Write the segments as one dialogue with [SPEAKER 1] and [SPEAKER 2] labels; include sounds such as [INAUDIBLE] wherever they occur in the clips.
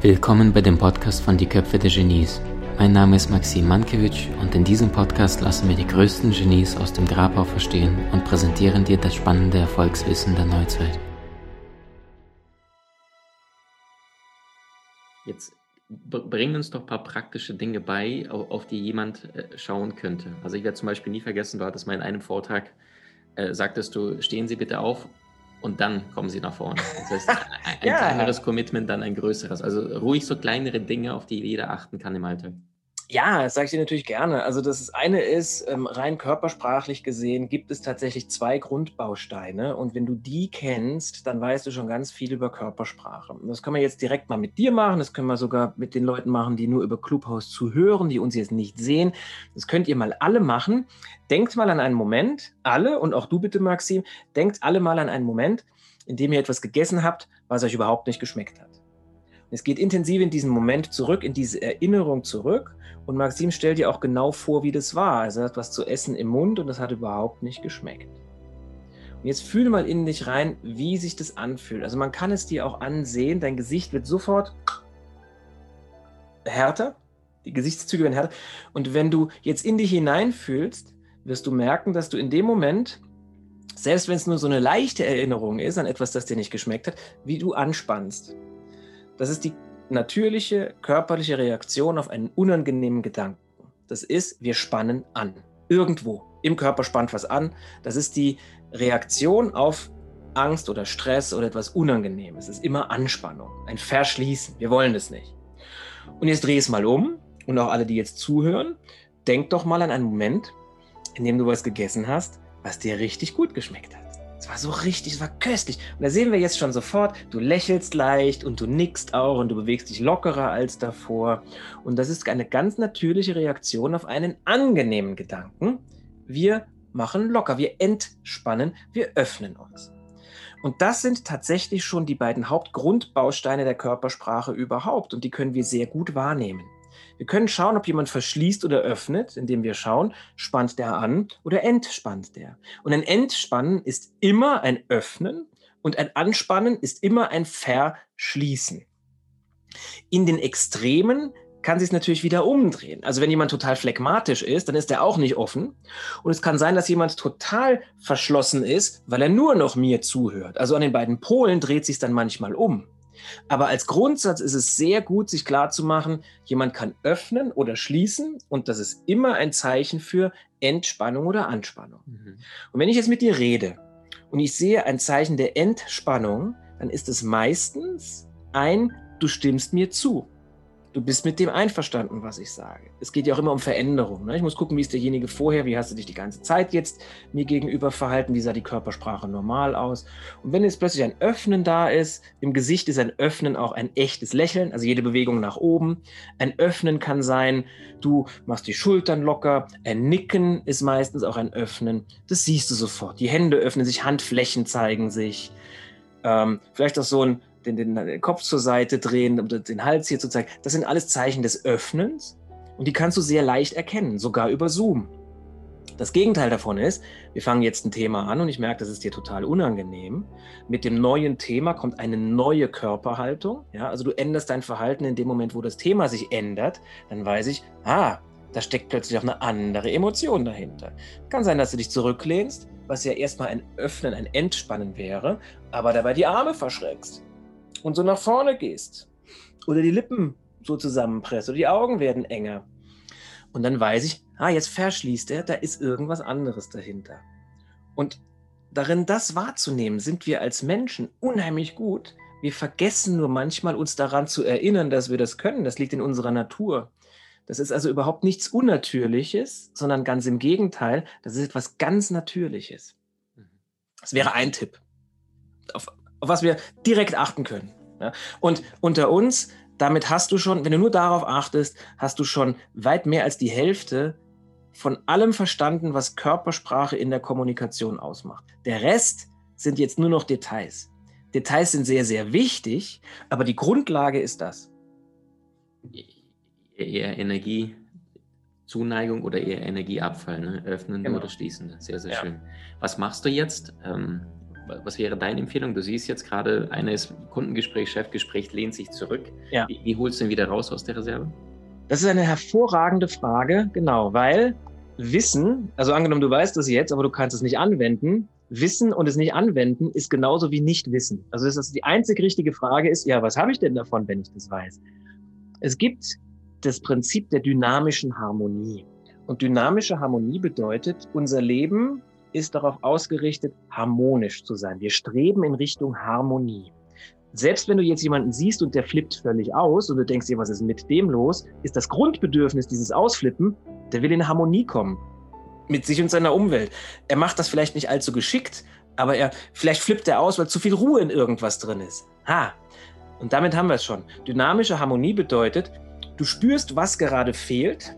[SPEAKER 1] Willkommen bei dem Podcast von Die Köpfe der Genies. Mein Name ist Maxim Mankewitsch und in diesem Podcast lassen wir die größten Genies aus dem Grabau verstehen und präsentieren dir das spannende Erfolgswissen der Neuzeit. Jetzt bring uns doch ein paar praktische Dinge bei, auf die jemand äh, schauen könnte. Also ich werde zum Beispiel nie vergessen, du hattest mal in einem Vortrag, äh, sagtest du, stehen Sie bitte auf und dann kommen Sie nach vorne. Das heißt, ein, [LAUGHS] ein ja. kleineres Commitment, dann ein größeres. Also ruhig so kleinere Dinge, auf die jeder achten kann im Alltag.
[SPEAKER 2] Ja, das sage ich dir natürlich gerne. Also das eine ist, ähm, rein körpersprachlich gesehen, gibt es tatsächlich zwei Grundbausteine. Und wenn du die kennst, dann weißt du schon ganz viel über Körpersprache. Und das können wir jetzt direkt mal mit dir machen. Das können wir sogar mit den Leuten machen, die nur über Clubhouse zuhören, die uns jetzt nicht sehen. Das könnt ihr mal alle machen. Denkt mal an einen Moment, alle und auch du bitte, Maxim, denkt alle mal an einen Moment, in dem ihr etwas gegessen habt, was euch überhaupt nicht geschmeckt hat. Es geht intensiv in diesen Moment zurück, in diese Erinnerung zurück. Und Maxim stellt dir auch genau vor, wie das war. Also er hat was zu essen im Mund und das hat überhaupt nicht geschmeckt. Und jetzt fühle mal in dich rein, wie sich das anfühlt. Also man kann es dir auch ansehen, dein Gesicht wird sofort härter, die Gesichtszüge werden härter. Und wenn du jetzt in dich hineinfühlst, wirst du merken, dass du in dem Moment, selbst wenn es nur so eine leichte Erinnerung ist an etwas, das dir nicht geschmeckt hat, wie du anspannst. Das ist die natürliche körperliche Reaktion auf einen unangenehmen Gedanken. Das ist, wir spannen an. Irgendwo im Körper spannt was an. Das ist die Reaktion auf Angst oder Stress oder etwas Unangenehmes. Es ist immer Anspannung, ein Verschließen. Wir wollen das nicht. Und jetzt dreh es mal um und auch alle, die jetzt zuhören, denk doch mal an einen Moment, in dem du was gegessen hast, was dir richtig gut geschmeckt hat. Es war so richtig, es war köstlich. Und da sehen wir jetzt schon sofort, du lächelst leicht und du nickst auch und du bewegst dich lockerer als davor. Und das ist eine ganz natürliche Reaktion auf einen angenehmen Gedanken. Wir machen locker, wir entspannen, wir öffnen uns. Und das sind tatsächlich schon die beiden Hauptgrundbausteine der Körpersprache überhaupt und die können wir sehr gut wahrnehmen. Wir können schauen, ob jemand verschließt oder öffnet, indem wir schauen, spannt der an oder entspannt der. Und ein Entspannen ist immer ein Öffnen und ein Anspannen ist immer ein Verschließen. In den Extremen kann sich es natürlich wieder umdrehen. Also wenn jemand total phlegmatisch ist, dann ist er auch nicht offen. Und es kann sein, dass jemand total verschlossen ist, weil er nur noch mir zuhört. Also an den beiden Polen dreht sich dann manchmal um. Aber als Grundsatz ist es sehr gut, sich klarzumachen, jemand kann öffnen oder schließen und das ist immer ein Zeichen für Entspannung oder Anspannung. Mhm. Und wenn ich jetzt mit dir rede und ich sehe ein Zeichen der Entspannung, dann ist es meistens ein, du stimmst mir zu. Du bist mit dem einverstanden, was ich sage. Es geht ja auch immer um Veränderung. Ne? Ich muss gucken, wie ist derjenige vorher, wie hast du dich die ganze Zeit jetzt mir gegenüber verhalten, wie sah die Körpersprache normal aus. Und wenn jetzt plötzlich ein Öffnen da ist, im Gesicht ist ein Öffnen auch ein echtes Lächeln, also jede Bewegung nach oben. Ein Öffnen kann sein, du machst die Schultern locker. Ein Nicken ist meistens auch ein Öffnen. Das siehst du sofort. Die Hände öffnen sich, Handflächen zeigen sich. Ähm, vielleicht auch so ein den, den, Kopf zur Seite drehen, um den Hals hier zu zeigen. Das sind alles Zeichen des Öffnens und die kannst du sehr leicht erkennen, sogar über Zoom. Das Gegenteil davon ist, wir fangen jetzt ein Thema an und ich merke, das ist dir total unangenehm. Mit dem neuen Thema kommt eine neue Körperhaltung. Ja, also du änderst dein Verhalten in dem Moment, wo das Thema sich ändert. Dann weiß ich, ah, da steckt plötzlich auch eine andere Emotion dahinter. Kann sein, dass du dich zurücklehnst, was ja erstmal ein Öffnen, ein Entspannen wäre, aber dabei die Arme verschrägst und so nach vorne gehst oder die Lippen so zusammenpresst oder die Augen werden enger. Und dann weiß ich, ah, jetzt verschließt er, da ist irgendwas anderes dahinter. Und darin das wahrzunehmen, sind wir als Menschen unheimlich gut. Wir vergessen nur manchmal, uns daran zu erinnern, dass wir das können. Das liegt in unserer Natur. Das ist also überhaupt nichts Unnatürliches, sondern ganz im Gegenteil, das ist etwas ganz Natürliches. Das wäre ein Tipp. Auf auf was wir direkt achten können. Ja? Und unter uns, damit hast du schon, wenn du nur darauf achtest, hast du schon weit mehr als die Hälfte von allem verstanden, was Körpersprache in der Kommunikation ausmacht. Der Rest sind jetzt nur noch Details. Details sind sehr, sehr wichtig, aber die Grundlage ist das.
[SPEAKER 1] Eher Energie Zuneigung oder eher Energieabfall, ne? öffnende genau. oder schließende. Sehr, sehr ja. schön. Was machst du jetzt? Ähm, was wäre deine Empfehlung? Du siehst jetzt gerade, einer ist Kundengespräch, Chefgespräch, lehnt sich zurück. Ja. Wie, wie holst du ihn wieder raus aus der Reserve?
[SPEAKER 2] Das ist eine hervorragende Frage, genau, weil Wissen, also angenommen, du weißt das jetzt, aber du kannst es nicht anwenden. Wissen und es nicht anwenden ist genauso wie nicht wissen. Also das ist die einzig richtige Frage ist, ja, was habe ich denn davon, wenn ich das weiß? Es gibt das Prinzip der dynamischen Harmonie. Und dynamische Harmonie bedeutet, unser Leben ist darauf ausgerichtet, harmonisch zu sein. Wir streben in Richtung Harmonie. Selbst wenn du jetzt jemanden siehst und der flippt völlig aus und du denkst dir, was ist mit dem los, ist das Grundbedürfnis dieses Ausflippen, der will in Harmonie kommen mit sich und seiner Umwelt. Er macht das vielleicht nicht allzu geschickt, aber er vielleicht flippt er aus, weil zu viel Ruhe in irgendwas drin ist. Ha. Und damit haben wir es schon. Dynamische Harmonie bedeutet, du spürst, was gerade fehlt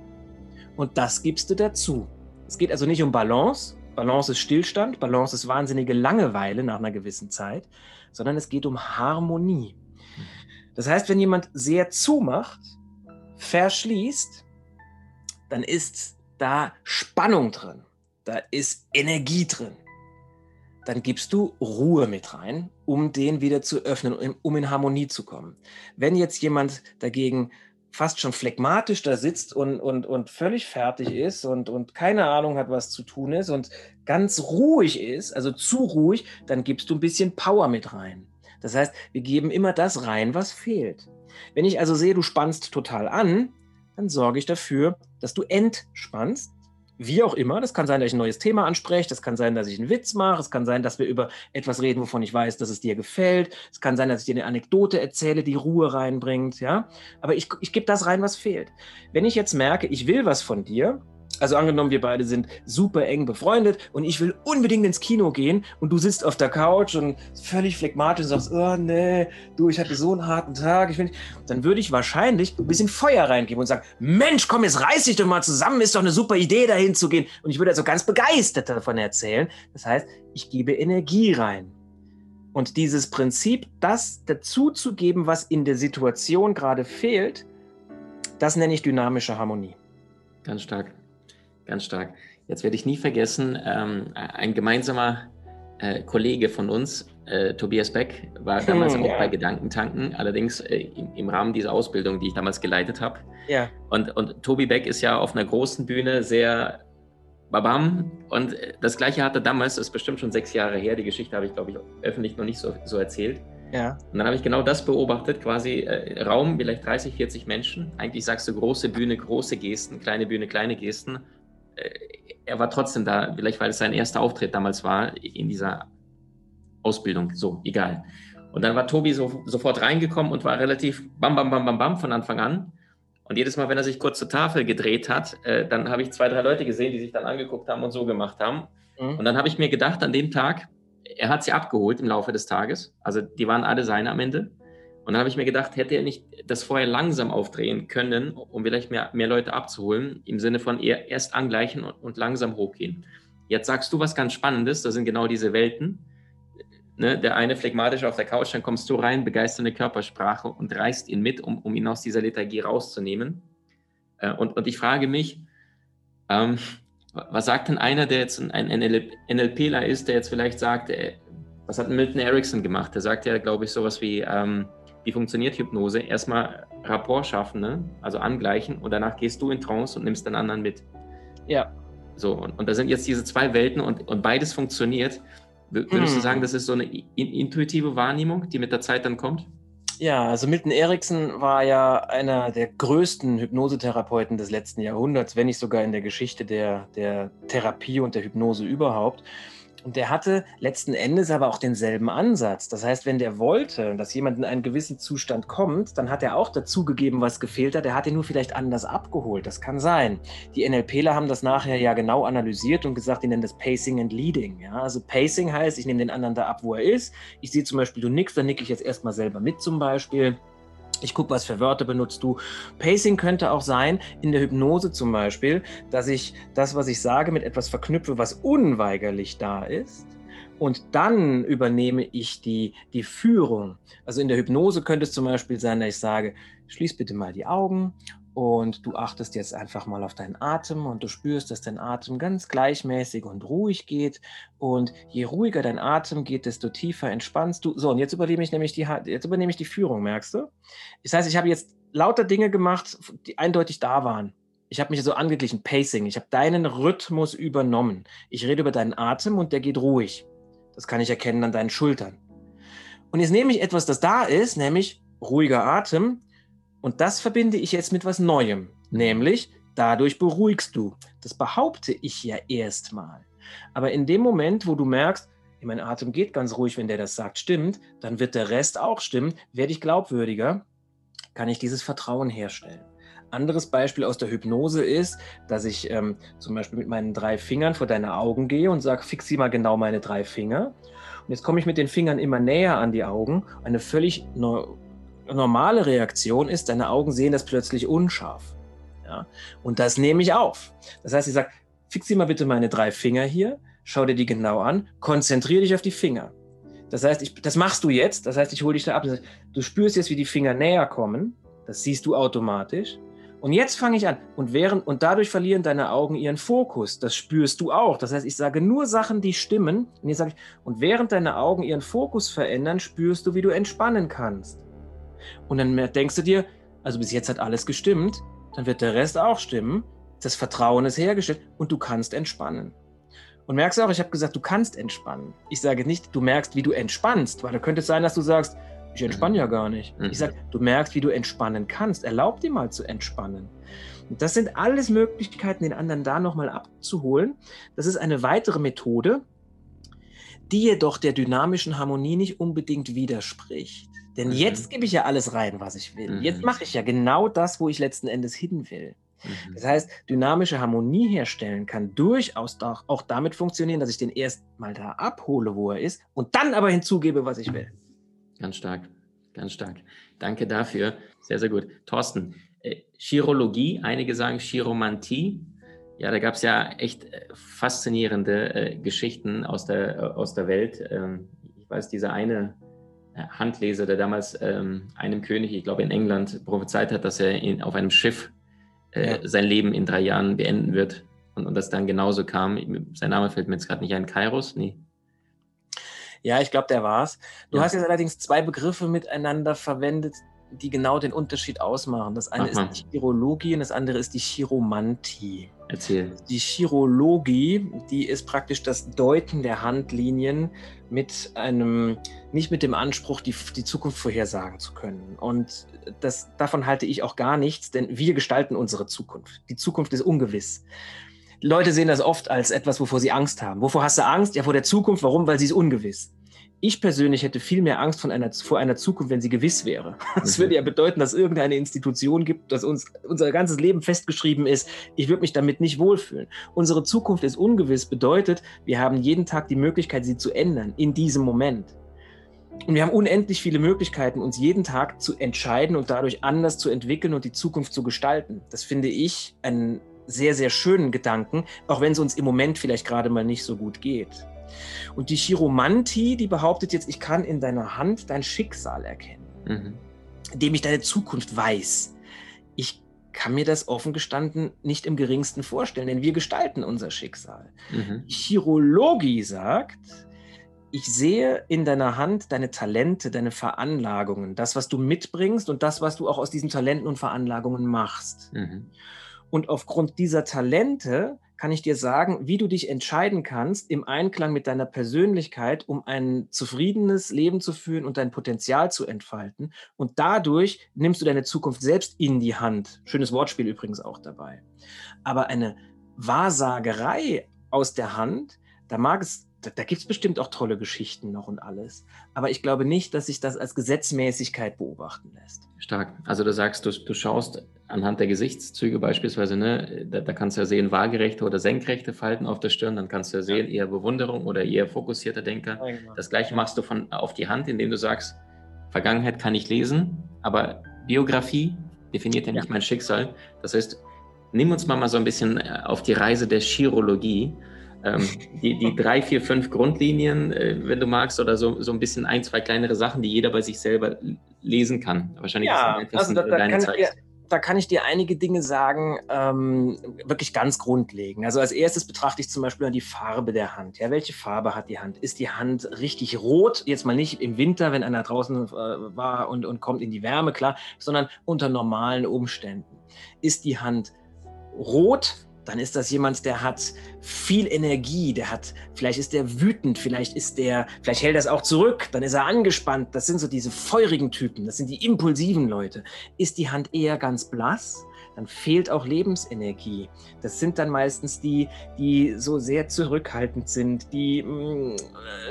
[SPEAKER 2] und das gibst du dazu. Es geht also nicht um Balance, Balance ist Stillstand, Balance ist wahnsinnige Langeweile nach einer gewissen Zeit, sondern es geht um Harmonie. Das heißt, wenn jemand sehr zumacht, verschließt, dann ist da Spannung drin, da ist Energie drin. Dann gibst du Ruhe mit rein, um den wieder zu öffnen, um in Harmonie zu kommen. Wenn jetzt jemand dagegen fast schon phlegmatisch da sitzt und, und, und völlig fertig ist und, und keine Ahnung hat, was zu tun ist und ganz ruhig ist, also zu ruhig, dann gibst du ein bisschen Power mit rein. Das heißt, wir geben immer das rein, was fehlt. Wenn ich also sehe, du spannst total an, dann sorge ich dafür, dass du entspannst wie auch immer. Das kann sein, dass ich ein neues Thema anspreche. Das kann sein, dass ich einen Witz mache. Es kann sein, dass wir über etwas reden, wovon ich weiß, dass es dir gefällt. Es kann sein, dass ich dir eine Anekdote erzähle, die Ruhe reinbringt. Ja, aber ich, ich gebe das rein, was fehlt. Wenn ich jetzt merke, ich will was von dir, also angenommen, wir beide sind super eng befreundet und ich will unbedingt ins Kino gehen und du sitzt auf der Couch und völlig phlegmatisch und sagst, oh nee, du, ich hatte so einen harten Tag, ich will dann würde ich wahrscheinlich ein bisschen Feuer reingeben und sagen, Mensch, komm, jetzt reiß dich doch mal zusammen, ist doch eine super Idee, dahin zu gehen. Und ich würde also ganz begeistert davon erzählen. Das heißt, ich gebe Energie rein. Und dieses Prinzip, das dazuzugeben, was in der Situation gerade fehlt, das nenne ich dynamische Harmonie.
[SPEAKER 1] Ganz stark. Ganz stark. Jetzt werde ich nie vergessen, ähm, ein gemeinsamer äh, Kollege von uns, äh, Tobias Beck, war damals hm, auch bei Gedankentanken, allerdings äh, im, im, Rahmen dieser Ausbildung, die ich damals geleitet habe. Ja. Und, und Tobi Beck ist ja auf einer großen Bühne sehr babam. Und das Gleiche hatte damals, das ist bestimmt schon sechs Jahre her, die Geschichte habe ich, glaube ich, öffentlich noch nicht so, so erzählt. Ja. Und dann habe ich genau das beobachtet, quasi äh, Raum, vielleicht 30, 40 Menschen. Eigentlich sagst du große Bühne, große Gesten, kleine Bühne, kleine Gesten. Äh, er war trotzdem da, vielleicht weil es sein erster Auftritt damals war in dieser Ausbildung. So, egal. Und dann war Tobi so, sofort reingekommen und war relativ bam, bam, bam, bam, bam von Anfang an. Und jedes Mal, wenn er sich kurz zur Tafel gedreht hat, äh, dann habe ich zwei, drei Leute gesehen, die sich dann angeguckt haben und so gemacht haben. Mhm. Und dann habe ich mir gedacht, an dem Tag, er hat sie abgeholt im Laufe des Tages. Also die waren alle seine am Ende. Und dann habe ich mir gedacht, hätte er nicht das vorher langsam aufdrehen können, um vielleicht mehr, mehr Leute abzuholen, im Sinne von eher erst angleichen und, und langsam hochgehen. Jetzt sagst du was ganz Spannendes, das sind genau diese Welten. Ne, der eine phlegmatisch auf der Couch, dann kommst du rein, begeisternde Körpersprache und reißt ihn mit, um, um ihn aus dieser Lethargie rauszunehmen. Äh, und, und ich frage mich, ähm, was sagt denn einer, der jetzt ein NLPler ist, der jetzt vielleicht sagt, äh, was hat Milton Erickson gemacht? Der sagt ja, glaube ich, sowas wie, ähm, wie funktioniert Hypnose? Erstmal Rapport schaffen, ne? also angleichen und danach gehst du in Trance und nimmst den anderen mit. Ja. So, und, und da sind jetzt diese zwei Welten und, und beides funktioniert. Würdest hm. du sagen, das ist so eine intuitive Wahrnehmung, die mit der Zeit dann kommt?
[SPEAKER 2] Ja, also Milton Erickson war ja einer der größten Hypnosetherapeuten des letzten Jahrhunderts, wenn nicht sogar in der Geschichte der, der Therapie und der Hypnose überhaupt. Und der hatte letzten Endes aber auch denselben Ansatz. Das heißt, wenn der wollte, dass jemand in einen gewissen Zustand kommt, dann hat er auch dazugegeben, was gefehlt hat. Er hat ihn nur vielleicht anders abgeholt. Das kann sein. Die NLPler haben das nachher ja genau analysiert und gesagt, die nennen das Pacing and Leading. Ja? Also Pacing heißt, ich nehme den anderen da ab, wo er ist. Ich sehe zum Beispiel, du nickst, dann nicke ich jetzt erstmal selber mit zum Beispiel. Ich gucke, was für Wörter benutzt du. Pacing könnte auch sein, in der Hypnose zum Beispiel, dass ich das, was ich sage, mit etwas verknüpfe, was unweigerlich da ist. Und dann übernehme ich die, die Führung. Also in der Hypnose könnte es zum Beispiel sein, dass ich sage, schließ bitte mal die Augen Und du achtest jetzt einfach mal auf deinen Atem und du spürst, dass dein Atem ganz gleichmäßig und ruhig geht. Und je ruhiger dein Atem geht, desto tiefer entspannst du. So, und jetzt übernehme ich nämlich die, jetzt übernehme ich die Führung, merkst du? Das heißt, ich habe jetzt lauter Dinge gemacht, die eindeutig da waren. Ich habe mich so angeglichen, Pacing. Ich habe deinen Rhythmus übernommen. Ich rede über deinen Atem und der geht ruhig. Das kann ich erkennen an deinen Schultern. Und jetzt nehme ich etwas, das da ist, nämlich ruhiger Atem und das verbinde ich jetzt mit was Neuem, nämlich dadurch beruhigst du. Das behaupte ich ja erstmal. Aber in dem Moment, wo du merkst, mein Atem geht ganz ruhig, wenn der das sagt, stimmt, dann wird der Rest auch stimmen, werde ich glaubwürdiger, kann ich dieses Vertrauen herstellen. Anderes Beispiel aus der Hypnose ist, dass ich ähm, zum Beispiel mit meinen drei Fingern vor deine Augen gehe und sage, fixier mal genau meine drei Finger. Und jetzt komme ich mit den Fingern immer näher an die Augen. Eine völlig normale Reaktion ist, deine Augen sehen das plötzlich unscharf. Ja? Und das nehme ich auf. Das heißt, ich sage, fixier mal bitte meine drei Finger hier, schau dir die genau an, konzentriere dich auf die Finger. Das heißt, ich, das machst du jetzt, das heißt, ich hole dich da ab. Du spürst jetzt, wie die Finger näher kommen, das siehst du automatisch. Und jetzt fange ich an. Und, während, und dadurch verlieren deine Augen ihren Fokus. Das spürst du auch. Das heißt, ich sage nur Sachen, die stimmen. Und, jetzt sage ich, und während deine Augen ihren Fokus verändern, spürst du, wie du entspannen kannst. Und dann denkst du dir, also bis jetzt hat alles gestimmt, dann wird der Rest auch stimmen. Das Vertrauen ist hergestellt und du kannst entspannen. Und merkst auch, ich habe gesagt, du kannst entspannen. Ich sage nicht, du merkst, wie du entspannst, weil da könnte es sein, dass du sagst, ich entspanne ja gar nicht. Mhm. Ich sage, du merkst, wie du entspannen kannst. Erlaub dir mal zu entspannen. Und das sind alles Möglichkeiten, den anderen da nochmal abzuholen. Das ist eine weitere Methode, die jedoch der dynamischen Harmonie nicht unbedingt widerspricht. Denn mhm. jetzt gebe ich ja alles rein, was ich will. Mhm. Jetzt mache ich ja genau das, wo ich letzten Endes hin will. Mhm. Das heißt, dynamische Harmonie herstellen kann durchaus auch damit funktionieren, dass ich den erst mal da abhole, wo er ist, und dann aber hinzugebe, was ich will.
[SPEAKER 1] Ganz stark, ganz stark. Danke dafür. Sehr, sehr gut. Thorsten, äh, Chirologie, einige sagen Chiromantie. Ja, da gab es ja echt äh, faszinierende äh, Geschichten aus der, äh, aus der Welt. Ähm, ich weiß, dieser eine Handleser, der damals ähm, einem König, ich glaube in England, prophezeit hat, dass er in, auf einem Schiff äh, ja. sein Leben in drei Jahren beenden wird. Und, und das dann genauso kam. Sein Name fällt mir jetzt gerade nicht ein. Kairos? Nee.
[SPEAKER 2] Ja, ich glaube, der war's. Du ja. hast jetzt allerdings zwei Begriffe miteinander verwendet, die genau den Unterschied ausmachen. Das eine Aha. ist die Chirologie und das andere ist die Chiromantie.
[SPEAKER 1] Erzähl.
[SPEAKER 2] Die Chirologie, die ist praktisch das Deuten der Handlinien mit einem, nicht mit dem Anspruch, die, die Zukunft vorhersagen zu können. Und das, davon halte ich auch gar nichts, denn wir gestalten unsere Zukunft. Die Zukunft ist ungewiss. Leute sehen das oft als etwas, wovor sie Angst haben. Wovor hast du Angst? Ja, vor der Zukunft. Warum? Weil sie ist ungewiss. Ich persönlich hätte viel mehr Angst von einer, vor einer Zukunft, wenn sie gewiss wäre. [LAUGHS] Das mhm. würde ja bedeuten, dass irgendeine Institution gibt, dass uns unser ganzes Leben festgeschrieben ist. Ich würde mich damit nicht wohlfühlen. Unsere Zukunft ist ungewiss, bedeutet, wir haben jeden Tag die Möglichkeit, sie zu ändern, in diesem Moment. Und wir haben unendlich viele Möglichkeiten, uns jeden Tag zu entscheiden und dadurch anders zu entwickeln und die Zukunft zu gestalten. Das finde ich einen sehr, sehr schönen Gedanken, auch wenn es uns im Moment vielleicht gerade mal nicht so gut geht. Und die Chiromantie, die behauptet jetzt, ich kann in deiner Hand dein Schicksal erkennen, mhm. indem ich deine Zukunft weiß. Ich kann mir das offen gestanden nicht im geringsten vorstellen, denn wir gestalten unser Schicksal. Mhm. Chirologie sagt, ich sehe in deiner Hand deine Talente, deine Veranlagungen, das, was du mitbringst und das, was du auch aus diesen Talenten und Veranlagungen machst. Mhm. Und aufgrund dieser Talente kann ich dir sagen, wie du dich entscheiden kannst im Einklang mit deiner Persönlichkeit, um ein zufriedenes Leben zu führen und dein Potenzial zu entfalten. Und dadurch nimmst du deine Zukunft selbst in die Hand. Schönes Wortspiel übrigens auch dabei. Aber eine Wahrsagerei aus der Hand, da mag es da, gibt es bestimmt auch tolle Geschichten noch und alles. Aber ich glaube nicht, dass sich das als Gesetzmäßigkeit beobachten lässt.
[SPEAKER 1] Stark. Also du sagst, du, du schaust anhand der Gesichtszüge beispielsweise, ne, da, da, kannst du ja sehen, waagerechte oder senkrechte Falten auf der Stirn, dann kannst du ja sehen, eher Bewunderung oder eher fokussierter Denker. Ja, genau. Das gleiche machst du von auf die Hand, indem du sagst, Vergangenheit kann ich lesen, aber Biografie definiert ja nicht ja. mein Schicksal. Das heißt, nimm uns mal, mal so ein bisschen äh, auf die Reise der Chirologie ähm, [LAUGHS] die, die drei, vier, fünf Grundlinien, äh, wenn du magst, oder so, so ein bisschen ein, zwei kleinere Sachen, die jeder bei sich selber lesen kann. Wahrscheinlich
[SPEAKER 2] ja, ist also da, da, kann ich, da kann ich dir einige Dinge sagen, ähm, wirklich ganz grundlegend. Also als erstes betrachte ich zum Beispiel die Farbe der Hand. Ja, welche Farbe hat die Hand? Ist die Hand richtig rot? Jetzt mal nicht im Winter, wenn einer draußen äh, war und, und kommt in die Wärme, klar, sondern unter normalen Umständen. Ist die Hand rot? Dann ist das jemand, der hat viel Energie, der hat, vielleicht ist der wütend, vielleicht ist der, vielleicht hält er es auch zurück, dann ist er angespannt. Das sind so diese feurigen Typen, das sind die impulsiven Leute. Ist die Hand eher ganz blass, dann fehlt auch Lebensenergie. Das sind dann meistens die, die so sehr zurückhaltend sind, die mh, mm,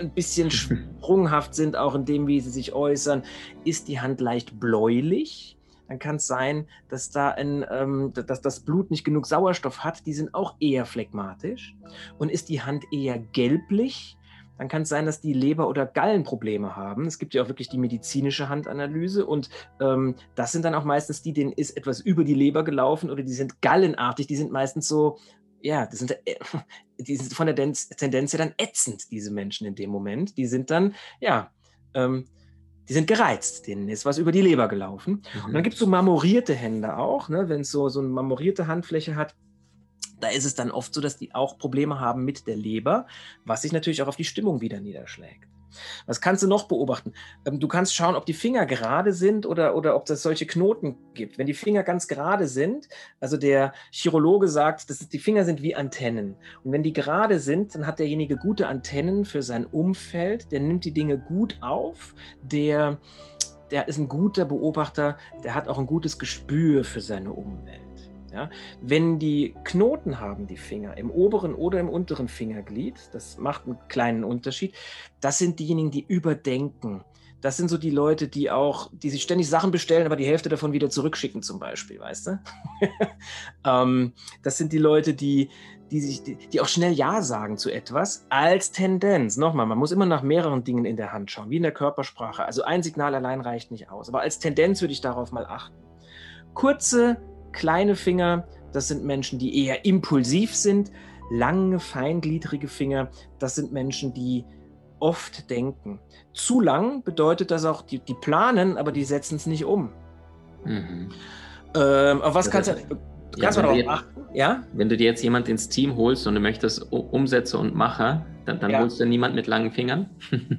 [SPEAKER 2] ein bisschen [LAUGHS] sprunghaft sind, auch in dem, wie sie sich äußern. Ist die Hand leicht bläulich? Dann kann es sein, dass da ein, ähm, dass das Blut nicht genug Sauerstoff hat. Die sind auch eher phlegmatisch. Und ist die Hand eher gelblich, dann kann es sein, dass die Leber- oder Gallenprobleme haben. Es gibt ja auch wirklich die medizinische Handanalyse und ähm, das sind dann auch meistens die, denen ist etwas über die Leber gelaufen oder die sind gallenartig, die sind meistens so, ja, die sind, äh, [LAUGHS] die sind von der Tendenz her dann ätzend, diese Menschen in dem Moment. Die sind dann, ja, ähm, die sind gereizt, denen ist was über die Leber gelaufen. Mhm. Und dann gibt es so marmorierte Hände auch, ne? wenn es so, so eine marmorierte Handfläche hat, da ist es dann oft so, dass die auch Probleme haben mit der Leber, was sich natürlich auch auf die Stimmung wieder niederschlägt. Was kannst du noch beobachten? Ähm, du kannst schauen, ob die Finger gerade sind oder, oder ob es solche Knoten gibt. Wenn die Finger ganz gerade sind, also der Chirologe sagt, dass die Finger sind wie Antennen. Und wenn die gerade sind, dann hat derjenige gute Antennen für sein Umfeld, der nimmt die Dinge gut auf, der, der ist ein guter Beobachter, der hat auch ein gutes Gespür für seine Umwelt. Ja? Wenn die Knoten haben, die Finger, im oberen oder im unteren Fingerglied, das macht einen kleinen Unterschied, das sind diejenigen, die überdenken. Das sind so die Leute, die auch, die sich ständig Sachen bestellen, aber die Hälfte davon wieder zurückschicken, zum Beispiel, weißt du? [LAUGHS] ähm, das sind die Leute, die, die, sich, die, die, auch schnell Ja sagen zu etwas als Tendenz. Nochmal, man muss immer nach mehreren Dingen in der Hand schauen, wie in der Körpersprache. Also ein Signal allein reicht nicht aus. Aber als Tendenz würde ich darauf mal achten. Kurze Kleine Finger, das sind Menschen, die eher impulsiv sind. Lange, feingliedrige Finger, das sind Menschen, die oft denken. Zu lang bedeutet das auch, die, die planen, aber die setzen es nicht um. Mhm. Ähm, auf was das kannst du.
[SPEAKER 1] Kannst ja, darauf achten? Ja? Wenn du dir jetzt jemand ins Team holst und du möchtest Umsetzer und Macher, dann, dann ja. holst du niemand mit langen Fingern.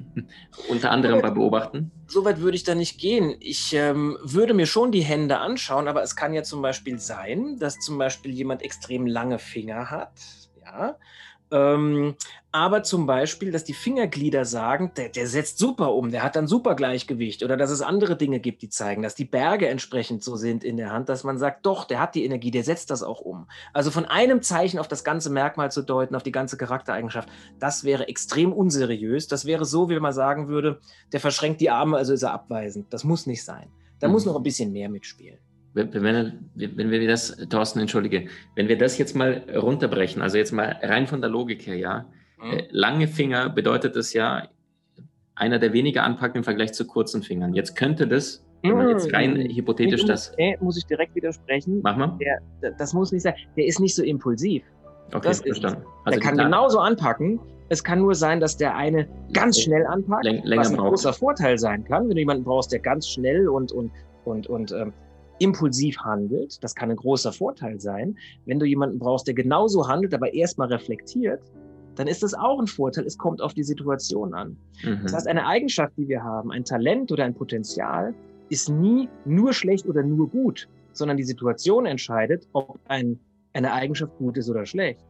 [SPEAKER 1] [LAUGHS] Unter anderem bei Beobachten.
[SPEAKER 2] Soweit würde ich da nicht gehen. Ich ähm, würde mir schon die Hände anschauen, aber es kann ja zum Beispiel sein, dass zum Beispiel jemand extrem lange Finger hat. Ja. Ähm, aber zum Beispiel, dass die Fingerglieder sagen, der, der, setzt super um, der hat dann super Gleichgewicht oder dass es andere Dinge gibt, die zeigen, dass die Berge entsprechend so sind in der Hand, dass man sagt, doch, der hat die Energie, der setzt das auch um. Also von einem Zeichen auf das ganze Merkmal zu deuten, auf die ganze Charaktereigenschaft, das wäre extrem unseriös. Das wäre so, wie man sagen würde, der verschränkt die Arme, also ist er abweisend. Das muss nicht sein. Da mhm. muss noch ein bisschen mehr mitspielen
[SPEAKER 1] wenn, wenn wir das, Thorsten, entschuldige, wenn wir das jetzt mal runterbrechen, also jetzt mal rein von der Logik her, ja, mhm. äh, lange Finger bedeutet das ja, einer der weniger anpackt im Vergleich zu kurzen Fingern. Jetzt könnte das, wenn man jetzt rein mhm. hypothetisch nee, das.
[SPEAKER 2] Nee, muss ich direkt widersprechen.
[SPEAKER 1] Mach mal.
[SPEAKER 2] Der, das muss nicht sein. Der ist nicht so impulsiv.
[SPEAKER 1] Okay, das verstanden.
[SPEAKER 2] Also der kann genauso anpacken. Es kann nur sein, dass der eine ganz schnell anpackt,
[SPEAKER 1] länger
[SPEAKER 2] was ein braucht. großer Vorteil sein kann, wenn du jemanden brauchst, der ganz schnell und, und, und, und ähm, impulsiv handelt, das kann ein großer Vorteil sein. Wenn du jemanden brauchst, der genauso handelt, aber erstmal reflektiert, dann ist das auch ein Vorteil. Es kommt auf die Situation an. Mhm. Das heißt, eine Eigenschaft, die wir haben, ein Talent oder ein Potenzial, ist nie nur schlecht oder nur gut, sondern die Situation entscheidet, ob ein, eine Eigenschaft gut ist oder schlecht.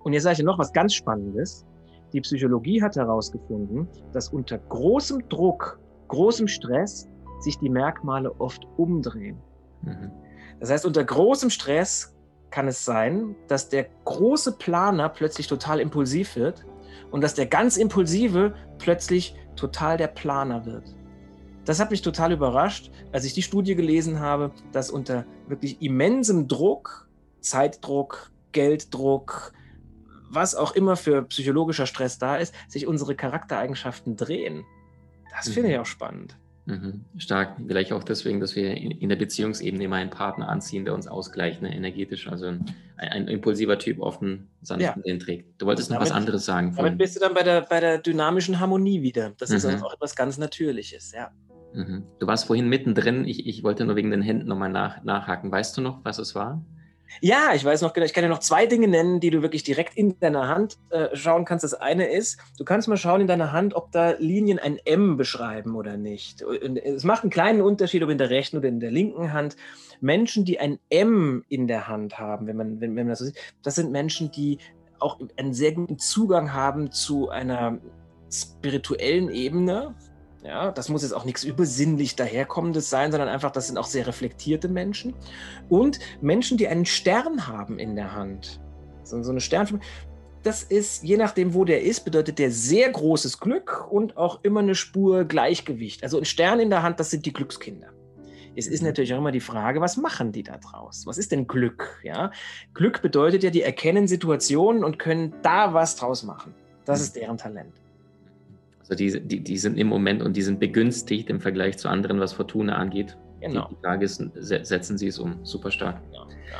[SPEAKER 2] Und jetzt sage ich noch was ganz Spannendes. Die Psychologie hat herausgefunden, dass unter großem Druck, großem Stress sich die Merkmale oft umdrehen. Mhm. Das heißt, unter großem Stress kann es sein, dass der große Planer plötzlich total impulsiv wird und dass der ganz impulsive plötzlich total der Planer wird. Das hat mich total überrascht, als ich die Studie gelesen habe, dass unter wirklich immensem Druck, Zeitdruck, Gelddruck, was auch immer für psychologischer Stress da ist, sich unsere Charaktereigenschaften drehen. Das finde ich mhm. auch spannend.
[SPEAKER 1] Mhm. Stark. Vielleicht auch deswegen, dass wir in, der Beziehungsebene immer einen Partner anziehen, der uns ausgleicht, ne? energetisch. Also ein, ein, impulsiver Typ offen sanften ja. trägt. Du wolltest noch damit, was anderes sagen.
[SPEAKER 2] Damit bist du dann bei der, bei der dynamischen Harmonie wieder. Das mhm. ist auch etwas ganz Natürliches, ja.
[SPEAKER 1] Mhm. Du warst vorhin mittendrin. Ich, ich wollte nur wegen den Händen nochmal nach, nachhaken. Weißt du noch, was es war?
[SPEAKER 2] Ja, ich weiß noch genau. Ich kann dir noch zwei Dinge nennen, die du wirklich direkt in deiner Hand äh, schauen kannst. Das eine ist, du kannst mal schauen in deiner Hand, ob da Linien ein M beschreiben oder nicht. Und es macht einen kleinen Unterschied, ob in der rechten oder in der linken Hand. Menschen, die ein M in der Hand haben, wenn man, wenn, wenn man das so sieht, das sind Menschen, die auch einen sehr guten Zugang haben zu einer spirituellen Ebene, ja, das muss jetzt auch nichts übersinnlich daherkommendes sein, sondern einfach, das sind auch sehr reflektierte Menschen. Und Menschen, die einen Stern haben in der Hand. So, so eine Stern. Das ist, je nachdem, wo der ist, bedeutet der sehr großes Glück und auch immer eine Spur Gleichgewicht. Also ein Stern in der Hand, das sind die Glückskinder. Es ist mhm. natürlich auch immer die Frage, was machen die da draus? Was ist denn Glück? Ja? Glück bedeutet ja, die erkennen Situationen und können da was draus machen. Das mhm. ist deren Talent.
[SPEAKER 1] Also die, die, die sind im Moment und die sind begünstigt im Vergleich zu anderen, was Fortuna angeht. Genau. Die, die Frage ist, setzen sie es um. Super stark. Ja, ja.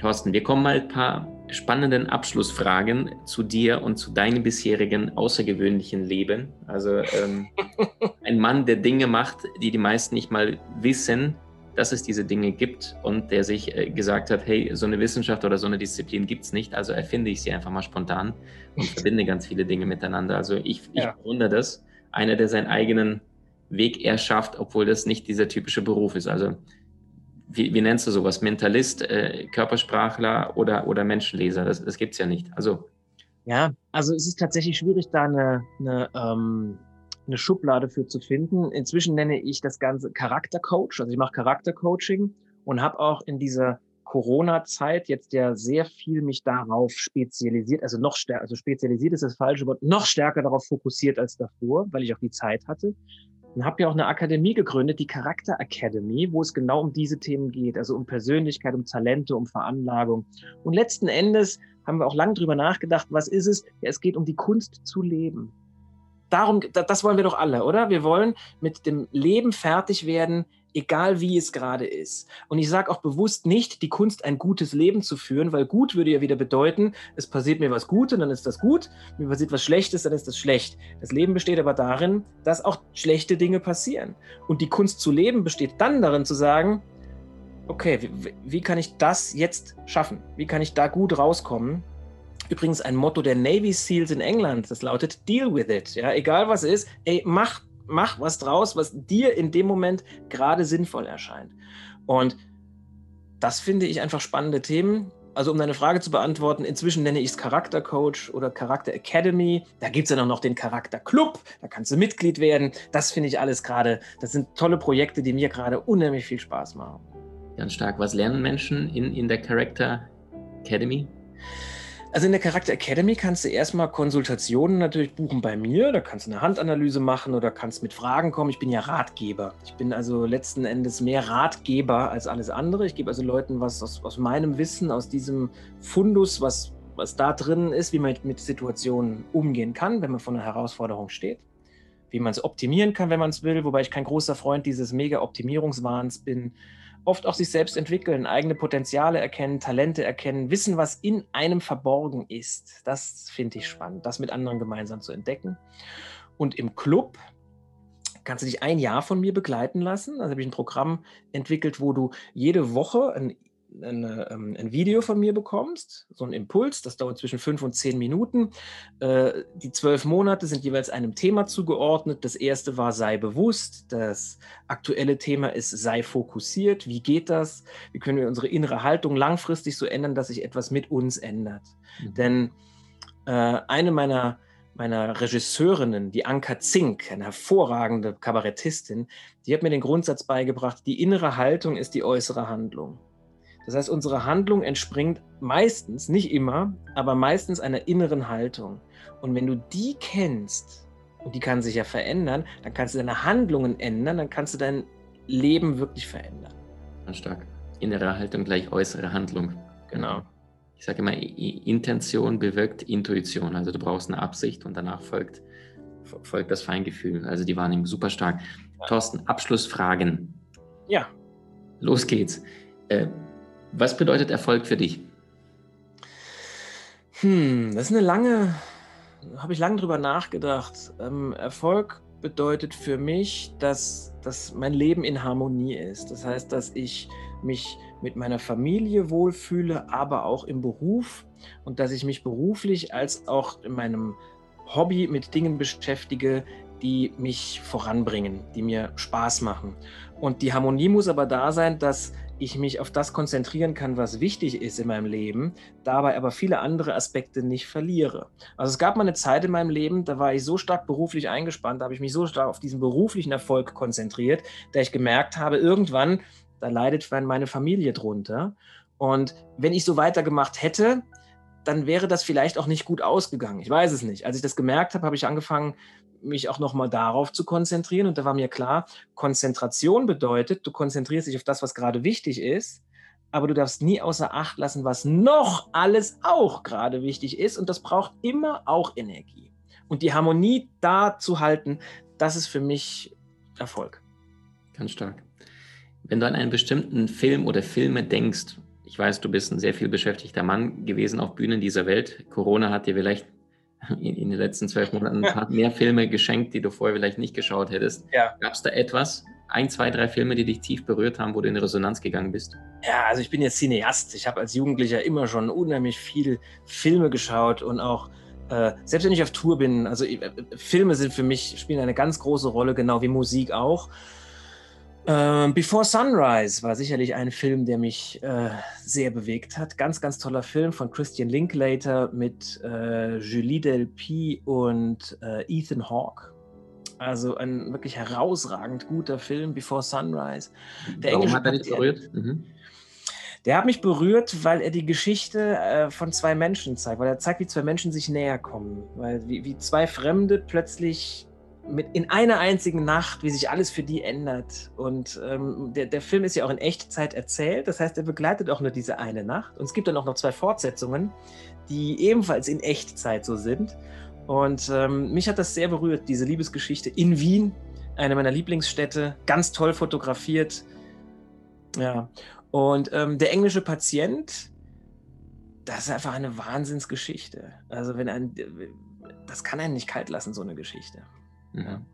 [SPEAKER 1] Thorsten, wir kommen mal ein paar spannenden Abschlussfragen zu dir und zu deinem bisherigen außergewöhnlichen Leben. Also ähm, [LAUGHS] ein Mann, der Dinge macht, die die meisten nicht mal wissen, dass es diese Dinge gibt und der sich äh, gesagt hat, hey, so eine Wissenschaft oder so eine Disziplin gibt es nicht, also erfinde ich sie einfach mal spontan und verbinde ganz viele Dinge miteinander. Also ich, ich ja. bewundere das. Einer, der seinen eigenen Weg erschafft, obwohl das nicht dieser typische Beruf ist. Also wie, wie nennst du sowas? Mentalist, äh, Körpersprachler oder, oder Menschenleser? Das, das gibt es ja nicht. Also
[SPEAKER 2] ja, also es ist tatsächlich schwierig, da eine, eine ähm eine Schublade für zu finden. Inzwischen nenne ich das Ganze Charaktercoach. Also ich mache Charaktercoaching und habe auch in dieser Corona-Zeit jetzt ja sehr viel mich darauf spezialisiert, also noch stärker, also spezialisiert ist das falsche Wort, noch stärker darauf fokussiert als davor, weil ich auch die Zeit hatte. Und habe ja auch eine Akademie gegründet, die Charakter Academy, wo es genau um diese Themen geht, also um Persönlichkeit, um Talente, um Veranlagung. Und letzten Endes haben wir auch lange drüber nachgedacht, was ist es? Ja, es geht um die Kunst zu leben darum, das wollen wir doch alle, oder? Wir wollen mit dem Leben fertig werden, egal wie es gerade ist. Und ich sage auch bewusst nicht, die Kunst, ein gutes Leben zu führen, weil gut würde ja wieder bedeuten, es passiert mir was Gutes, dann ist das gut, mir passiert was Schlechtes, dann ist das schlecht. Das Leben besteht aber darin, dass auch schlechte Dinge passieren. Und die Kunst zu leben besteht dann darin zu sagen, okay, wie, wie kann ich das jetzt schaffen? Wie kann ich da gut rauskommen? Übrigens ein Motto der Navy SEALs in England, das lautet Deal with it. Ja, egal was ist, ey, mach, mach was draus, was dir in dem Moment gerade sinnvoll erscheint. Und das finde ich einfach spannende Themen. Also um deine Frage zu beantworten, inzwischen nenne ich es Charaktercoach oder Charakter Academy. Da gibt es ja noch den Charakterclub, da kannst du Mitglied werden. Das finde ich alles gerade, das sind tolle Projekte, die mir gerade unheimlich viel Spaß machen.
[SPEAKER 1] Ganz stark. Was lernen Menschen in, in der Charakter Academy?
[SPEAKER 2] Also in der Charakter Academy kannst du erstmal Konsultationen natürlich buchen bei mir. Da kannst du eine Handanalyse machen oder kannst mit Fragen kommen. Ich bin ja Ratgeber. Ich bin also letzten Endes mehr Ratgeber als alles andere. Ich gebe also Leuten was aus, aus meinem Wissen, aus diesem Fundus, was, was da drin ist, wie man mit Situationen umgehen kann, wenn man vor einer Herausforderung steht. Wie man es optimieren kann, wenn man es will. Wobei ich kein großer Freund dieses Mega-Optimierungswahns bin oft auch sich selbst entwickeln, eigene Potenziale erkennen, Talente erkennen, wissen, was in einem verborgen ist. Das finde ich spannend, das mit anderen gemeinsam zu entdecken. Und im Club kannst du dich ein Jahr von mir begleiten lassen. Also habe ich ein Programm entwickelt, wo du jede Woche ein eine, ähm, ein Video von mir bekommst, so ein Impuls, das dauert zwischen fünf und zehn Minuten. Äh, die zwölf Monate sind jeweils einem Thema zugeordnet. Das erste war sei bewusst, das aktuelle Thema ist sei fokussiert. Wie geht das? Wie können wir unsere innere Haltung langfristig so ändern, dass sich etwas mit uns ändert? Mhm. Denn äh, eine meiner meiner Regisseurinnen, die Anka Zink, eine hervorragende Kabarettistin, die hat mir den Grundsatz beigebracht, die innere Haltung ist die äußere Handlung. Das heißt, unsere Handlung entspringt meistens, nicht immer, aber meistens einer inneren Haltung. Und wenn du die kennst, und die kann sich ja verändern, dann kannst du deine Handlungen ändern, dann kannst du dein Leben wirklich verändern.
[SPEAKER 1] Ganz stark. Innere Haltung gleich äußere Handlung. Genau. Ich sage immer, Intention bewirkt Intuition. Also du brauchst eine Absicht und danach folgt, folgt das Feingefühl, also die Wahrnehmung. Super stark. Thorsten, Abschlussfragen.
[SPEAKER 2] Ja.
[SPEAKER 1] Los geht's. Äh, was bedeutet Erfolg für dich?
[SPEAKER 2] Hm, das ist eine lange, habe ich lange drüber nachgedacht. Ähm, Erfolg bedeutet für mich, dass, dass mein Leben in Harmonie ist. Das heißt, dass ich mich mit meiner Familie wohlfühle, aber auch im Beruf und dass ich mich beruflich als auch in meinem Hobby mit Dingen beschäftige, die mich voranbringen, die mir Spaß machen. Und die Harmonie muss aber da sein, dass ich mich auf das konzentrieren kann, was wichtig ist in meinem Leben, dabei aber viele andere Aspekte nicht verliere. Also es gab mal eine Zeit in meinem Leben, da war ich so stark beruflich eingespannt, da habe ich mich so stark auf diesen beruflichen Erfolg konzentriert, da ich gemerkt habe, irgendwann, da leidet meine Familie drunter. Und wenn ich so weitergemacht hätte, dann wäre das vielleicht auch nicht gut ausgegangen. Ich weiß es nicht. Als ich das gemerkt habe, habe ich angefangen, mich auch nochmal darauf zu konzentrieren. Und da war mir klar, Konzentration bedeutet, du konzentrierst dich auf das, was gerade wichtig ist, aber du darfst nie außer Acht lassen, was noch alles auch gerade wichtig ist. Und das braucht immer auch Energie. Und die Harmonie da zu halten, das ist für mich Erfolg.
[SPEAKER 1] Ganz stark. Wenn du an einen bestimmten Film oder Filme denkst, ich weiß, du bist ein sehr viel beschäftigter Mann gewesen auf Bühnen dieser Welt. Corona hat dir vielleicht in, in den letzten zwölf [LAUGHS] Monaten ein paar mehr Filme geschenkt, die du vorher vielleicht nicht geschaut hättest. Ja. Gab es da etwas, ein, zwei, drei Filme, die dich tief berührt haben, wo du in Resonanz gegangen bist?
[SPEAKER 2] Ja, also ich bin jetzt Cineast. Ich habe als Jugendlicher immer schon unheimlich viel Filme geschaut und auch äh, selbst wenn ich auf Tour bin, also äh, Filme sind für mich, spielen eine ganz große Rolle, genau wie Musik auch. Ähm, Before Sunrise war sicherlich ein Film, der mich äh, sehr bewegt hat. Ganz, ganz toller Film von Christian Linklater mit äh, Julie Delpy und äh, Ethan Hawke. Also ein wirklich herausragend guter Film, Before Sunrise.
[SPEAKER 1] Der Warum hat er dich berührt? Mhm.
[SPEAKER 2] Der hat mich berührt, weil er die Geschichte äh, von zwei Menschen zeigt, weil er zeigt, wie zwei Menschen sich näher kommen, weil wie, wie zwei Fremde plötzlich mit in einer einzigen Nacht, wie sich alles für die ändert. Und ähm, der, der Film ist ja auch in Echtzeit erzählt, das heißt, er begleitet auch nur diese eine Nacht. Und es gibt dann auch noch zwei Fortsetzungen, die ebenfalls in Echtzeit so sind. Und ähm, mich hat das sehr berührt, diese Liebesgeschichte in Wien, eine meiner Lieblingsstädte, ganz toll fotografiert. Ja. Und ähm, der englische Patient, das ist einfach eine Wahnsinnsgeschichte. Also wenn ein, das kann einen nicht kalt lassen, so eine Geschichte.
[SPEAKER 1] Mhm.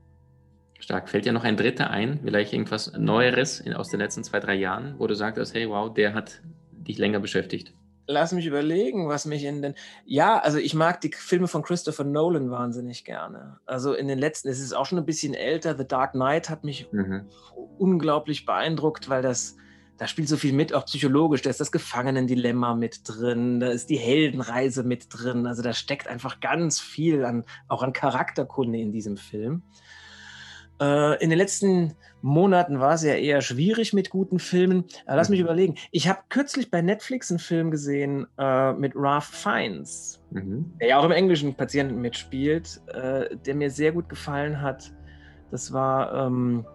[SPEAKER 1] Stark. Fällt dir noch ein dritter ein, vielleicht irgendwas Neueres in, aus den letzten zwei, drei Jahren, wo du sagst, hey, wow, der hat dich länger beschäftigt?
[SPEAKER 2] Lass mich überlegen, was mich in den. Ja, also ich mag die Filme von Christopher Nolan wahnsinnig gerne. Also in den letzten, es ist auch schon ein bisschen älter. The Dark Knight hat mich mhm. unglaublich beeindruckt, weil das, da spielt so viel mit, auch psychologisch. Da ist das Gefangenendilemma mit drin, da ist die Heldenreise mit drin. Also da steckt einfach ganz viel an, auch an Charakterkunde in diesem Film. Äh, in den letzten Monaten war es ja eher schwierig mit guten Filmen. Aber lass mich mhm. überlegen. Ich habe kürzlich bei Netflix einen Film gesehen äh, mit Ralph Fiennes, mhm. der ja auch im englischen Patienten mitspielt, äh, der mir sehr gut gefallen hat. Das war, ähm,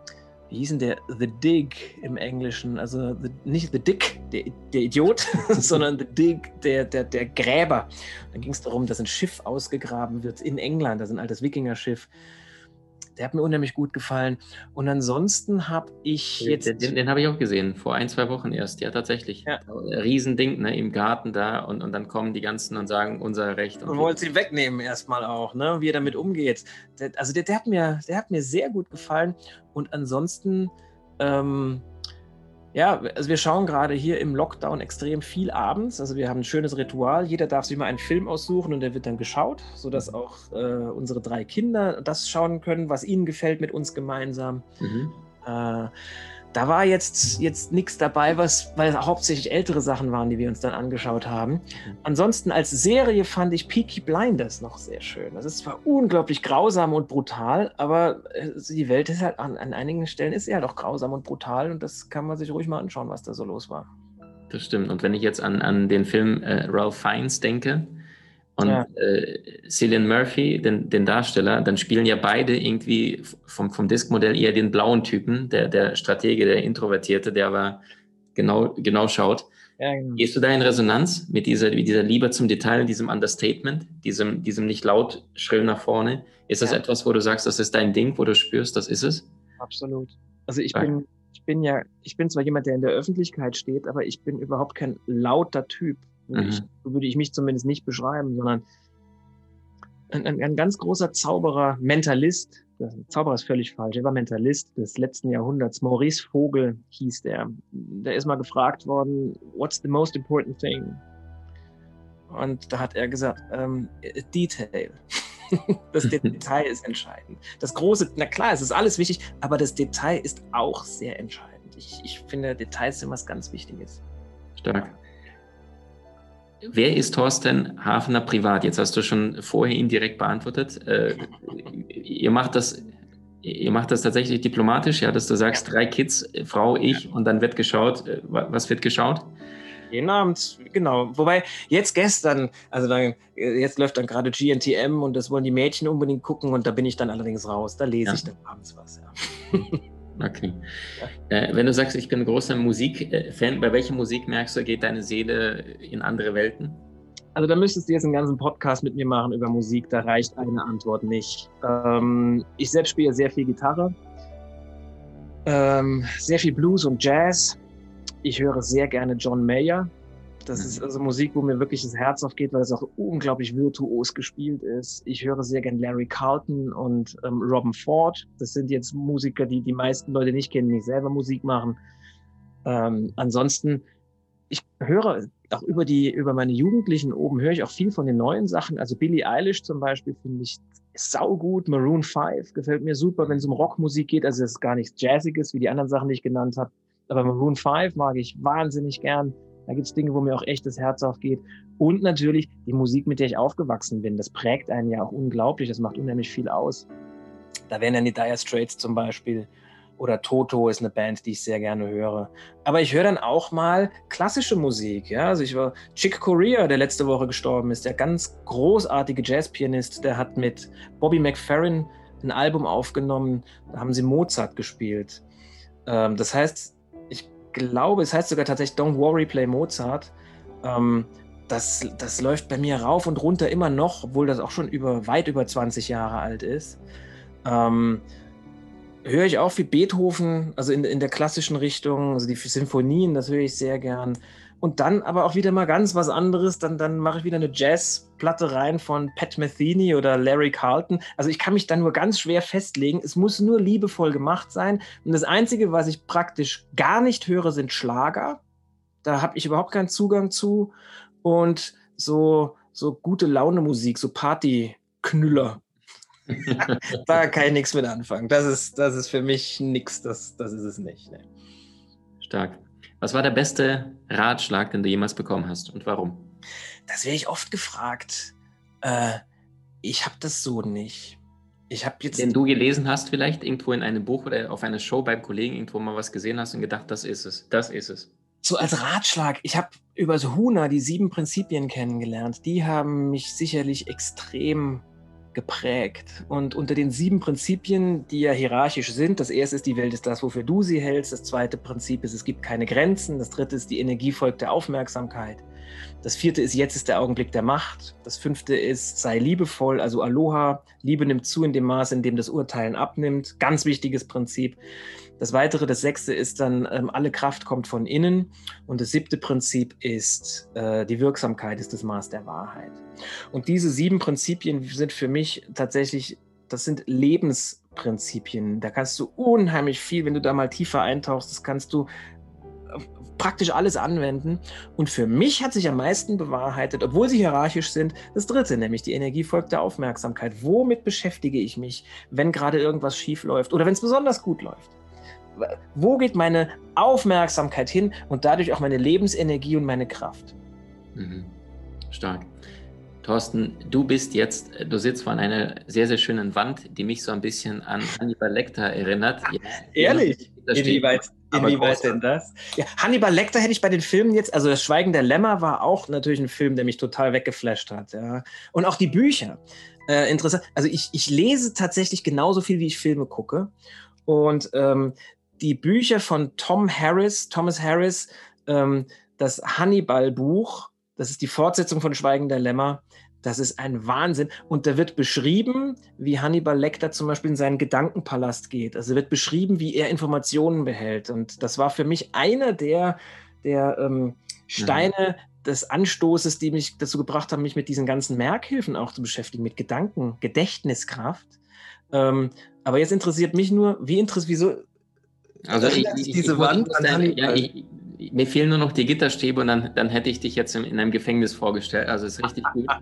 [SPEAKER 2] wie hieß denn der? The Dig im Englischen. Also the, nicht The Dick, der, der Idiot, [LAUGHS] sondern The Dig, der, der, der Gräber. Da ging es darum, dass ein Schiff ausgegraben wird in England. Das ist ein altes Wikingerschiff. Der hat mir unheimlich gut gefallen. Und ansonsten habe ich jetzt.
[SPEAKER 1] Den, den, den habe ich auch gesehen, vor ein, zwei Wochen erst. Ja, tatsächlich. Ja. Riesending, ne, im Garten da. Und, und dann kommen die ganzen und sagen, unser Recht.
[SPEAKER 2] Und, und wollen sie wegnehmen erstmal auch, ne, wie er damit umgeht. Der, also der, der, hat mir, der hat mir sehr gut gefallen. Und ansonsten. Ähm, ja, also wir schauen gerade hier im Lockdown extrem viel abends. Also wir haben ein schönes Ritual. Jeder darf sich mal einen Film aussuchen und der wird dann geschaut, sodass mhm. auch äh, unsere drei Kinder das schauen können, was ihnen gefällt mit uns gemeinsam. Mhm. Äh, da war jetzt, jetzt nichts dabei, was, weil hauptsächlich ältere Sachen waren, die wir uns dann angeschaut haben. Ansonsten als Serie fand ich Peaky Blinders noch sehr schön. Das ist zwar unglaublich grausam und brutal, aber äh, die Welt ist halt an, an einigen Stellen ist sie halt auch grausam und brutal und das kann man sich ruhig mal anschauen, was da so los war.
[SPEAKER 1] Das stimmt. Und wenn ich jetzt an, an den Film äh, Ralph Fiennes denke, und ja. äh, Cillian Murphy, den, den, Darsteller, dann spielen ja beide irgendwie vom, vom Disk-Modell eher den blauen Typen, der, der Stratege, der Introvertierte, der aber genau, genau schaut. Ja, genau. Gehst du da in Resonanz mit dieser, mit dieser Liebe zum Detail, diesem Understatement, diesem, diesem nicht laut schrill nach vorne? Ist das ja. etwas, wo du sagst, das ist dein Ding, wo du spürst, das ist es?
[SPEAKER 2] Absolut. Also ich bin, ich bin ja, ich bin zwar jemand, der in der Öffentlichkeit steht, aber ich bin überhaupt kein lauter Typ. Mhm. Ich, würde ich mich zumindest nicht beschreiben, sondern ein, ein, ein, ganz großer Zauberer, Mentalist, das Zauberer ist völlig falsch, er war Mentalist des letzten Jahrhunderts. Maurice Vogel hieß der. Der ist mal gefragt worden, what's the most important thing? Und da hat er gesagt, ähm, Detail. [LAUGHS] das Detail ist entscheidend. Das große, na klar, es ist alles wichtig, aber das Detail ist auch sehr entscheidend. Ich, ich finde, Details sind was ganz Wichtiges.
[SPEAKER 1] Stark. Wer ist Thorsten Hafner privat? Jetzt hast du schon vorher indirekt beantwortet. Äh, ihr macht das, ihr macht das tatsächlich diplomatisch, ja, dass du sagst, drei Kids, Frau, ich und dann wird geschaut. Äh, was wird geschaut?
[SPEAKER 2] Jeden Abend, genau. Wobei jetzt gestern, also dann, jetzt läuft dann gerade GNTM und das wollen die Mädchen unbedingt gucken und da bin ich dann allerdings raus. Da lese ja. ich dann abends was, ja. [LAUGHS]
[SPEAKER 1] Okay. Äh, wenn du sagst, ich bin ein großer Musikfan, bei welcher Musik merkst du, geht deine Seele in andere Welten?
[SPEAKER 2] Also da müsstest du jetzt einen ganzen Podcast mit mir machen über Musik, da reicht eine Antwort nicht. Ähm, ich selbst spiele sehr viel Gitarre, ähm, sehr viel Blues und Jazz. Ich höre sehr gerne John Mayer. Das mhm. ist also Musik, wo mir wirklich das Herz aufgeht, weil es auch unglaublich virtuos gespielt ist. Ich höre sehr gerne Larry Carlton und ähm, Robin Ford. Das sind jetzt Musiker, die die meisten Leute nicht kennen, die selber Musik machen. Ähm, ansonsten, ich höre auch über die, über meine Jugendlichen oben höre ich auch viel von den neuen Sachen. Also Billie Eilish zum Beispiel finde ich saugut. Maroon 5 gefällt mir super, wenn es um Rockmusik geht. Also es ist gar nichts Jazziges, wie die anderen Sachen, die ich genannt habe. Aber Maroon 5 mag ich wahnsinnig gern. Da gibt es Dinge, wo mir auch echt das Herz aufgeht. Und natürlich die Musik, mit der ich aufgewachsen bin. Das prägt einen ja auch unglaublich. Das macht unheimlich viel aus. Da wären dann die Dire Straits zum Beispiel. Oder Toto ist eine Band, die ich sehr gerne höre. Aber ich höre dann auch mal klassische Musik. Ja? Also ich war Chick Corea, der letzte Woche gestorben ist, der ganz großartige Jazzpianist, der hat mit Bobby McFerrin ein Album aufgenommen. Da haben sie Mozart gespielt. Ähm, das heißt, glaube, es heißt sogar tatsächlich Don't Worry, Play Mozart. Ähm, das, das läuft bei mir rauf und runter immer noch, obwohl das auch schon über, weit über 20 Jahre alt ist. Ähm, höre ich auch viel Beethoven, also in, in der klassischen Richtung, also die Sinfonien, das höre ich sehr gern. Und dann aber auch wieder mal ganz was anderes. Dann, dann mache ich wieder eine Jazzplatte rein von Pat Metheny oder Larry Carlton. Also ich kann mich da nur ganz schwer festlegen. Es muss nur liebevoll gemacht sein. Und das Einzige, was ich praktisch gar nicht höre, sind Schlager. Da habe ich überhaupt keinen Zugang zu. Und so, so gute Laune Musik, so Partyknüller. [LAUGHS] da kann ich nichts mit anfangen. Das ist, das ist für mich nichts. Das, das ist es nicht. Ne.
[SPEAKER 1] Stark. Was war der beste Ratschlag, den du jemals bekommen hast und warum?
[SPEAKER 2] Das werde ich oft gefragt. Äh, ich habe das so nicht. Ich habe jetzt.
[SPEAKER 1] Den du gelesen hast, vielleicht irgendwo in einem Buch oder auf einer Show beim Kollegen irgendwo mal was gesehen hast und gedacht, das ist es, das ist es.
[SPEAKER 2] So als Ratschlag, ich habe über so Huna die sieben Prinzipien kennengelernt. Die haben mich sicherlich extrem geprägt. Und unter den sieben Prinzipien, die ja hierarchisch sind, das erste ist, die Welt ist das, wofür du sie hältst. Das zweite Prinzip ist, es gibt keine Grenzen. Das dritte ist, die Energie folgt der Aufmerksamkeit. Das vierte ist, jetzt ist der Augenblick der Macht. Das fünfte ist, sei liebevoll, also Aloha. Liebe nimmt zu in dem Maße, in dem das Urteilen abnimmt. Ganz wichtiges Prinzip. Das weitere, das sechste ist dann, ähm, alle Kraft kommt von innen. Und das siebte Prinzip ist, äh, die Wirksamkeit ist das Maß der Wahrheit. Und diese sieben Prinzipien sind für mich tatsächlich, das sind Lebensprinzipien. Da kannst du unheimlich viel, wenn du da mal tiefer eintauchst, das kannst du praktisch alles anwenden. Und für mich hat sich am meisten bewahrheitet, obwohl sie hierarchisch sind, das dritte, nämlich die Energie folgt der Aufmerksamkeit. Womit beschäftige ich mich, wenn gerade irgendwas schief läuft oder wenn es besonders gut läuft? wo geht meine Aufmerksamkeit hin und dadurch auch meine Lebensenergie und meine Kraft.
[SPEAKER 1] Mhm. Stark. Thorsten, du bist jetzt, du sitzt vor einer sehr, sehr schönen Wand, die mich so ein bisschen an Hannibal Lecter erinnert. [LAUGHS]
[SPEAKER 2] Ach, ehrlich? Inwieweit, inwieweit denn das? Ja, Hannibal Lecter hätte ich bei den Filmen jetzt, also das Schweigen der Lämmer war auch natürlich ein Film, der mich total weggeflasht hat. Ja. Und auch die Bücher. Äh, interessant. Also ich, ich lese tatsächlich genauso viel, wie ich Filme gucke. Und ähm, die Bücher von Tom Harris, Thomas Harris, ähm, das Hannibal-Buch, das ist die Fortsetzung von Schweigen der Lämmer. Das ist ein Wahnsinn. Und da wird beschrieben, wie Hannibal Lecter zum Beispiel in seinen Gedankenpalast geht. Also wird beschrieben, wie er Informationen behält. Und das war für mich einer der, der ähm, Steine mhm. des Anstoßes, die mich dazu gebracht haben, mich mit diesen ganzen Merkhilfen auch zu beschäftigen, mit Gedanken, Gedächtniskraft Ähm, aber jetzt interessiert mich nur, wie interessiert, wieso
[SPEAKER 1] also ich, ich, diese ich, Wand dann, ja, mir fehlen nur noch die Gitterstäbe und dann, dann hätte ich dich jetzt in, in einem Gefängnis vorgestellt. Also ist richtig gut. [LAUGHS]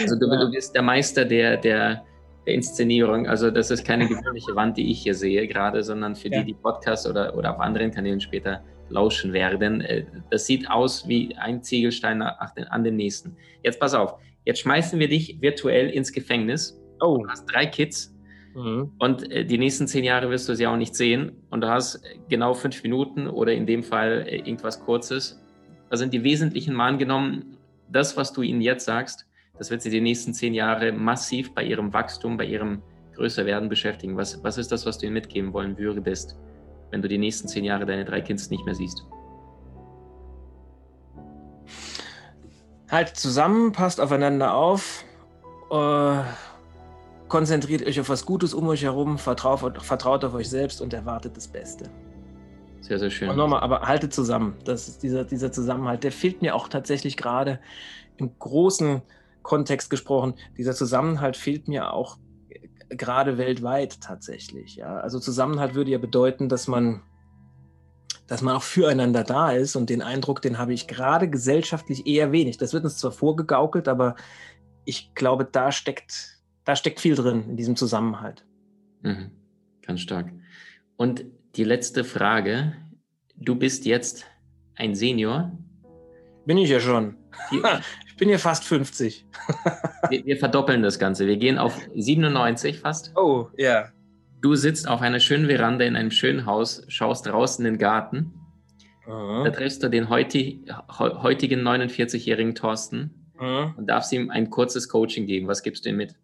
[SPEAKER 1] Also du, du bist der Meister der, der, der, Inszenierung. Also das ist keine gewöhnliche Wand, die ich hier sehe gerade, sondern für ja. die, die Podcasts oder, oder auf anderen Kanälen später lauschen werden. Äh, das sieht aus wie ein Ziegelstein an den nächsten. Jetzt pass auf, jetzt schmeißen wir dich virtuell ins Gefängnis. Oh. Du hast drei Kids mhm. und äh, die nächsten zehn Jahre wirst du sie auch nicht sehen. Und du hast genau fünf Minuten oder in dem Fall äh, irgendwas Kurzes. Da sind die wesentlichen Mal angenommen, das, was du ihnen jetzt sagst, das wird sie die nächsten zehn Jahre massiv bei ihrem Wachstum, bei ihrem Größerwerden beschäftigen. Was, was ist das, was du ihnen mitgeben wollen würdest? wenn du die nächsten zehn Jahre deine drei Kids nicht mehr siehst?
[SPEAKER 2] Halt zusammen, passt aufeinander auf, äh, konzentriert euch auf was Gutes um euch herum, vertraut, vertraut auf euch selbst und erwartet das Beste.
[SPEAKER 1] Sehr, sehr schön.
[SPEAKER 2] Und nochmal, aber haltet zusammen. Das ist dieser, dieser Zusammenhalt, der fehlt mir auch tatsächlich gerade im großen Kontext gesprochen. Dieser Zusammenhalt fehlt mir auch gerade weltweit tatsächlich. Ja? Also Zusammenhalt würde ja bedeuten, dass man, dass man auch füreinander da ist und den Eindruck, den habe ich gerade gesellschaftlich eher wenig. Das wird uns zwar vorgegaukelt, aber ich glaube, da steckt, da steckt viel drin in diesem Zusammenhalt.
[SPEAKER 1] Mhm. Ganz stark. Und die letzte Frage. Du bist jetzt ein Senior.
[SPEAKER 2] Bin ich ja schon. [LAUGHS] bin ja fast 50. [LAUGHS]
[SPEAKER 1] wir, wir, verdoppeln das Ganze. Wir gehen auf 97 fast.
[SPEAKER 2] Oh, ja.
[SPEAKER 1] Du sitzt auf einer schönen Veranda in einem schönen Haus, schaust draußen in den Garten. Uh Da triffst du den heuti, heutigen 49-jährigen Thorsten uh und darfst ihm ein kurzes Coaching geben. Was gibst du ihm mit?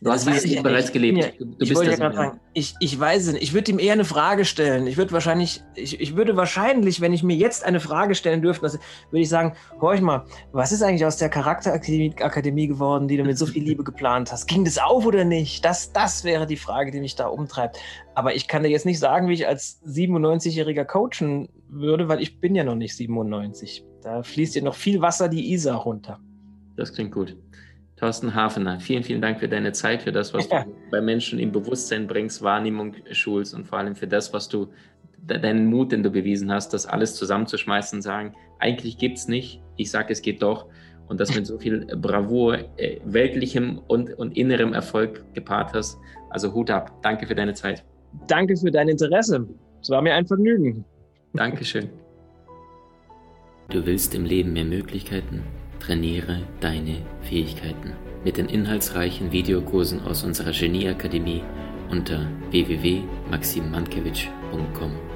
[SPEAKER 2] Du hast dieses bereits gelebt. Ja, du, du ich wollte ja gerade sagen, ich, ich weiß es nicht. Ich würde ihm eher eine Frage stellen. Ich würde wahrscheinlich, ich, ich würde wahrscheinlich, wenn ich mir jetzt eine Frage stellen dürfte, würde ich sagen, horch mal, was ist eigentlich aus der Charakterakademie Akademie geworden, die du mit so viel Liebe geplant hast? Ging das auf oder nicht? Das, das wäre die Frage, die mich da umtreibt. Aber ich kann dir jetzt nicht sagen, wie ich als 97-Jähriger coachen würde, weil ich bin ja noch nicht 97. Da fließt ja noch viel Wasser die Isar runter.
[SPEAKER 1] Das klingt gut. Thorsten Hafener, vielen, vielen Dank für deine Zeit, für das, was ja. du bei Menschen im Bewusstsein bringst, Wahrnehmung schulst und vor allem für das, was du, deinen Mut, den du bewiesen hast, das alles zusammenzuschmeißen und sagen, eigentlich gibt es nicht, ich sage, es geht doch. Und das mit so viel Bravour, äh, weltlichem und, und innerem Erfolg gepaart hast. Also Hut ab. Danke für deine Zeit.
[SPEAKER 2] Danke für dein Interesse. Es war mir ein Vergnügen.
[SPEAKER 1] Dankeschön. Du willst im Leben mehr Möglichkeiten? Trainiere deine Fähigkeiten mit den inhaltsreichen Videokursen aus unserer Genieakademie unter www.maximmankiewicz.com.